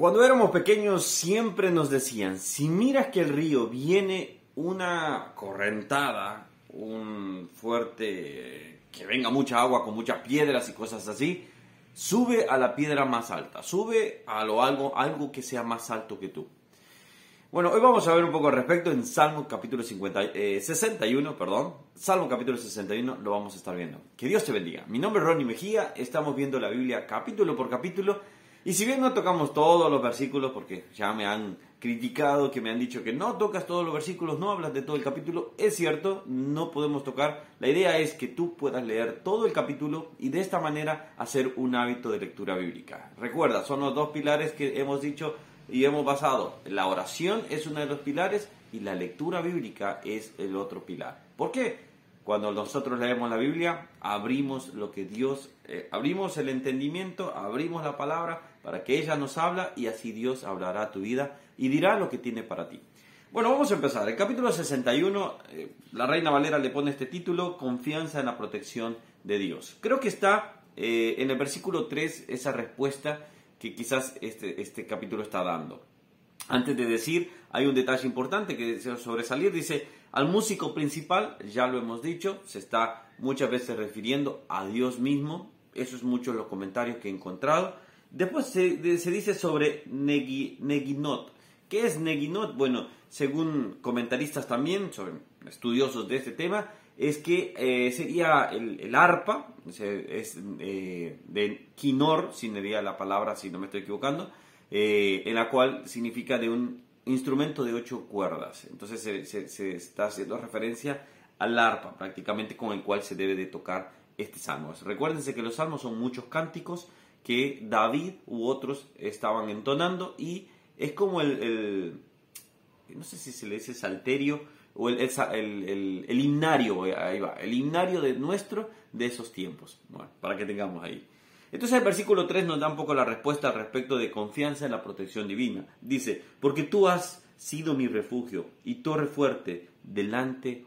Cuando éramos pequeños siempre nos decían, si miras que el río viene una correntada, un fuerte, que venga mucha agua con muchas piedras y cosas así, sube a la piedra más alta, sube a lo algo, algo que sea más alto que tú. Bueno, hoy vamos a ver un poco al respecto en Salmo capítulo 50, 61, eh, perdón. Salmo capítulo 61 lo vamos a estar viendo. Que Dios te bendiga. Mi nombre es Ronnie Mejía, estamos viendo la Biblia capítulo por capítulo. Y si bien no tocamos todos los versículos, porque ya me han criticado, que me han dicho que no tocas todos los versículos, no hablas de todo el capítulo, es cierto, no podemos tocar. La idea es que tú puedas leer todo el capítulo y de esta manera hacer un hábito de lectura bíblica. Recuerda, son los dos pilares que hemos dicho y hemos basado. La oración es uno de los pilares y la lectura bíblica es el otro pilar. ¿Por qué? Cuando nosotros leemos la Biblia, abrimos lo que Dios, eh, abrimos el entendimiento, abrimos la palabra para que ella nos habla y así Dios hablará a tu vida y dirá lo que tiene para ti. Bueno, vamos a empezar. El capítulo 61, eh, la Reina Valera le pone este título, Confianza en la protección de Dios. Creo que está eh, en el versículo 3 esa respuesta que quizás este, este capítulo está dando. Antes de decir, hay un detalle importante que deseo sobresalir. Dice, al músico principal, ya lo hemos dicho, se está muchas veces refiriendo a Dios mismo. Esos son muchos los comentarios que he encontrado. Después se, dice sobre Neginot. ¿Qué es Neginot? Bueno, según comentaristas también, sobre estudiosos de este tema, es que eh, sería el, arpa, es eh, de quinor, si diría la palabra, si no me estoy equivocando, eh, en la cual significa de un instrumento de ocho cuerdas. Entonces se, está haciendo referencia al arpa, prácticamente con el cual se debe de tocar este salmo. Recuérdense que los salmos son muchos cánticos que David u otros estaban entonando y es como el, no sé si se le dice salterio, o el, el, el, himnario, ahí va, el himnario de nuestro de esos tiempos, bueno, para que tengamos ahí. Entonces el versículo 3 nos da un poco la respuesta respecto de confianza en la protección divina. Dice, porque tú has sido mi refugio y torre fuerte delante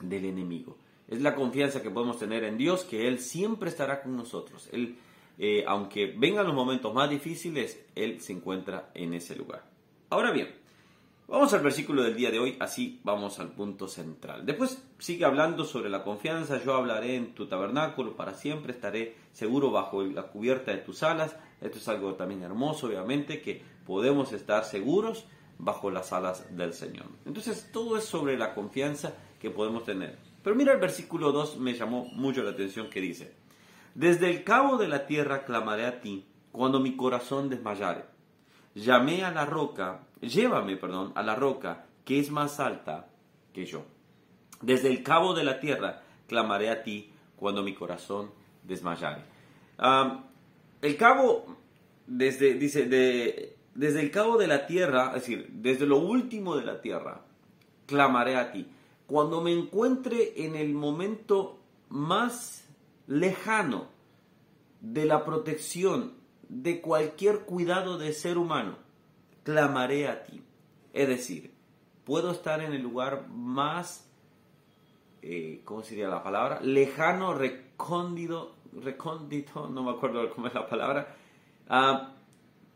del enemigo. Es la confianza que podemos tener en Dios, que Él siempre estará con nosotros. Él, eh, aunque vengan los momentos más difíciles, Él se encuentra en ese lugar. Ahora bien, Vamos al versículo del día de hoy, así vamos al punto central. Después sigue hablando sobre la confianza, yo hablaré en tu tabernáculo para siempre, estaré seguro bajo la cubierta de tus alas. Esto es algo también hermoso, obviamente, que podemos estar seguros bajo las alas del Señor. Entonces, todo es sobre la confianza que podemos tener. Pero mira el versículo 2, me llamó mucho la atención que dice, Desde el cabo de la tierra clamaré a ti cuando mi corazón desmayare llamé a la roca, llévame, perdón, a la roca que es más alta que yo. Desde el cabo de la tierra clamaré a ti cuando mi corazón desmayare. el cabo, desde, dice, de, desde el cabo de la tierra, es decir, desde lo último de la tierra, clamaré a ti. Cuando me encuentre en el momento más lejano de la protección de cualquier cuidado de ser humano, clamaré a ti. Es decir, puedo estar en el lugar más, eh, ¿cómo sería la palabra? Lejano, recóndito, recóndito, no me acuerdo cómo es la palabra, ah,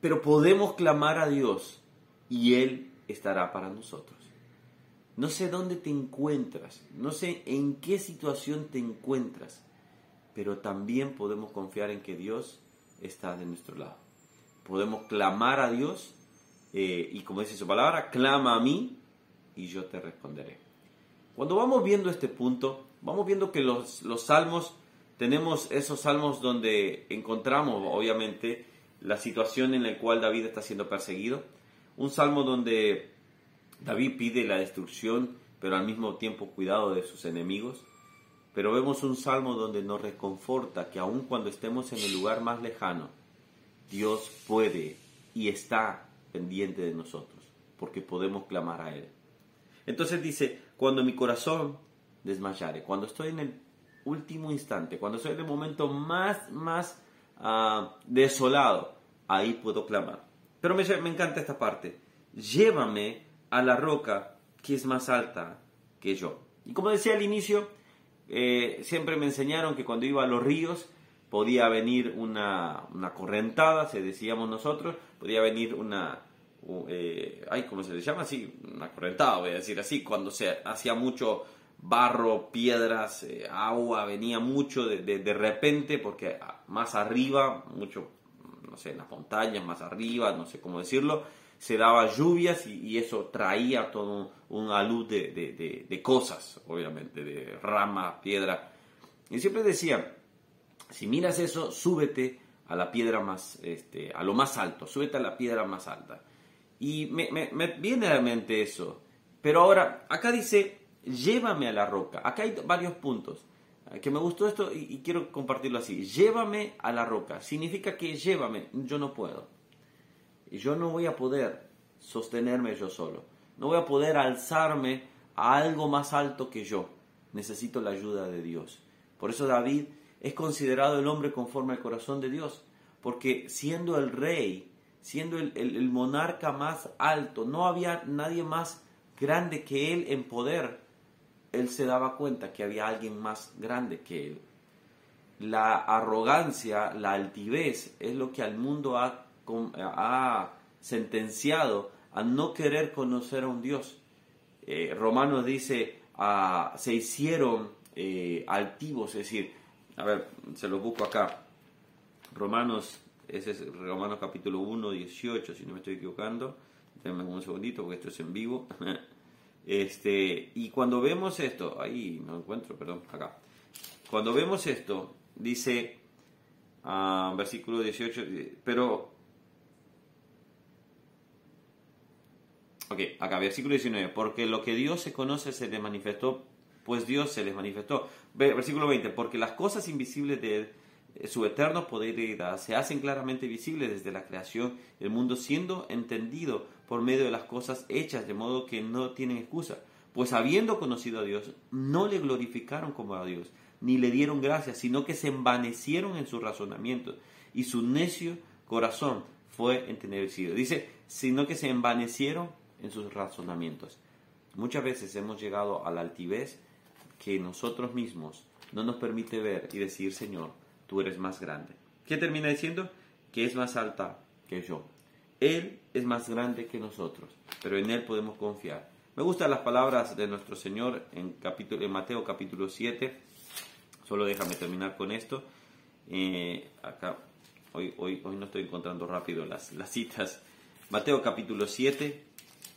pero podemos clamar a Dios y Él estará para nosotros. No sé dónde te encuentras, no sé en qué situación te encuentras, pero también podemos confiar en que Dios está de nuestro lado. Podemos clamar a Dios eh, y como dice su palabra, clama a mí y yo te responderé. Cuando vamos viendo este punto, vamos viendo que los, los salmos, tenemos esos salmos donde encontramos obviamente la situación en la cual David está siendo perseguido. Un salmo donde David pide la destrucción, pero al mismo tiempo cuidado de sus enemigos. Pero vemos un salmo donde nos reconforta que aun cuando estemos en el lugar más lejano, Dios puede y está pendiente de nosotros, porque podemos clamar a Él. Entonces dice, cuando mi corazón desmayare, cuando estoy en el último instante, cuando estoy en el momento más, más ah, desolado, ahí puedo clamar. Pero me, me encanta esta parte. Llévame a la roca que es más alta que yo. Y como decía al inicio, eh, siempre me enseñaron que cuando iba a los ríos podía venir una, una correntada, se decíamos nosotros, podía venir una, eh, ay, ¿cómo se le llama? así una correntada, voy a decir así, cuando se hacía mucho barro, piedras, eh, agua, venía mucho de, de, repente, porque más arriba, mucho, no sé, en las montañas, más arriba, no sé cómo decirlo, se daba lluvias y, eso traía todo una luz de, de, de, cosas, obviamente, de ramas, piedra. Y siempre decía, si miras eso, súbete a la piedra más, este, a lo más alto, súbete a la piedra más alta. Y me, viene a la mente eso. Pero ahora, acá dice, llévame a la roca. Acá hay varios puntos. Eh, que me gustó esto y, quiero compartirlo así. Llévame a la roca. Significa que llévame. Yo no puedo. Y yo no voy a poder sostenerme yo solo. No voy a poder alzarme a algo más alto que yo. Necesito la ayuda de Dios. Por eso David es considerado el hombre conforme al corazón de Dios. Porque siendo el rey, siendo el, monarca más alto, no había nadie más grande que él en poder, él se daba cuenta que había alguien más grande que él. La arrogancia, la altivez es lo que al mundo ha, ha sentenciado a no querer conocer a un Dios. Eh, Romanos dice, ah, se hicieron eh, altivos, es decir, a ver, se lo busco acá. Romanos ese es Romanos capítulo 1, 18, si no me estoy equivocando. Déjenme un segundito porque esto es en vivo. Este, y cuando vemos esto, ahí no encuentro, perdón, acá. Cuando vemos esto, dice, uh, versículo 18, pero... Ok, acá, versículo 19, porque lo que Dios se conoce se le manifestó, pues Dios se les manifestó. Versículo 20, porque las cosas invisibles de Él su eterno poder y deidad se hacen claramente visibles desde la creación del mundo, siendo entendido por medio de las cosas hechas, de modo que no tienen excusa. Pues habiendo conocido a Dios, no le glorificaron como a Dios, ni le dieron gracias, sino que se envanecieron en sus razonamientos, y su necio corazón fue entenebrecido. Dice, sino que se envanecieron en sus razonamientos. Muchas veces hemos llegado a la altivez que nosotros mismos no nos permite ver y decir, Señor, tú eres más grande. ¿Qué termina diciendo? Que es más alta que yo. Él es más grande que nosotros, pero en Él podemos confiar. Me gustan las palabras de nuestro Señor en, capítulo, en Mateo capítulo 7. Solo déjame terminar con esto. Eh, acá, hoy, hoy, hoy no estoy encontrando rápido las, las citas. Mateo capítulo 7.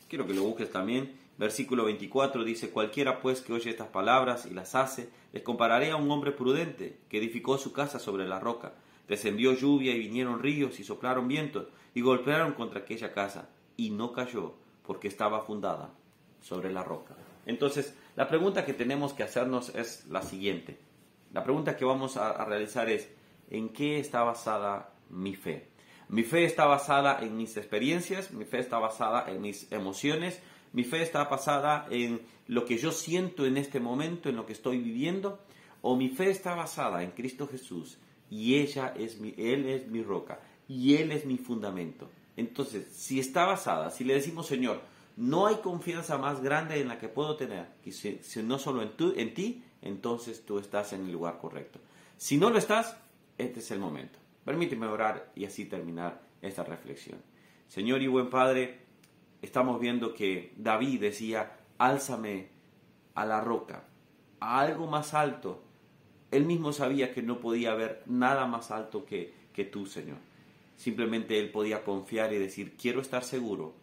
Quiero que lo busques también. Versículo 24 dice, cualquiera pues que oye estas palabras y las hace, les compararé a un hombre prudente que edificó su casa sobre la roca. Descendió lluvia y vinieron ríos y soplaron vientos y golpearon contra aquella casa y no cayó porque estaba fundada sobre la roca. Entonces, la pregunta que tenemos que hacernos es la siguiente. La pregunta que vamos a, a realizar es, ¿en qué está basada mi fe? Mi fe está basada en mis experiencias, mi fe está basada en mis emociones, mi fe está basada en lo que yo siento en este momento, en lo que estoy viviendo, o mi fe está basada en Cristo Jesús y ella es mi, Él es mi roca y Él es mi fundamento. Entonces, si está basada, si le decimos Señor, no hay confianza más grande en la que puedo tener, que si, no solo en, en ti, entonces tú estás en el lugar correcto. Si no lo estás, este es el momento. Permíteme orar y así terminar esta reflexión. Señor y buen Padre, estamos viendo que David decía, álzame a la roca, a algo más alto. Él mismo sabía que no podía haber nada más alto que, que tú, Señor. Simplemente él podía confiar y decir, quiero estar seguro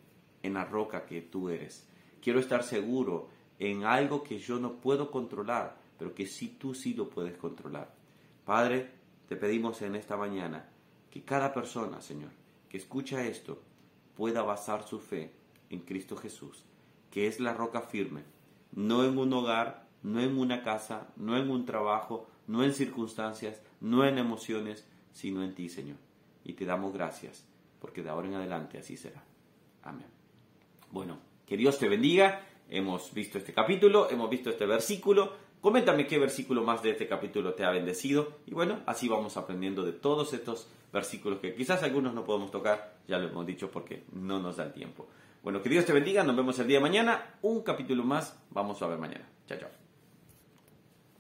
en la roca que tú eres. Quiero estar seguro en algo que yo no puedo controlar, pero que sí tú sí lo puedes controlar. Padre, te pedimos en esta mañana que cada persona, Señor, que escucha esto, pueda basar su fe en Cristo Jesús, que es la roca firme, no en un hogar, no en una casa, no en un trabajo, no en circunstancias, no en emociones, sino en ti, Señor. Y te damos gracias, porque de ahora en adelante así será. Amén. Bueno, que Dios te bendiga. Hemos visto este capítulo, hemos visto este versículo. Coméntame qué versículo más de este capítulo te ha bendecido. Y bueno, así vamos aprendiendo de todos estos versículos que quizás algunos no podemos tocar, ya lo hemos dicho porque no nos da el tiempo. Bueno, que Dios te bendiga, nos vemos el día de mañana, un capítulo más, vamos a ver mañana. Chao, chao.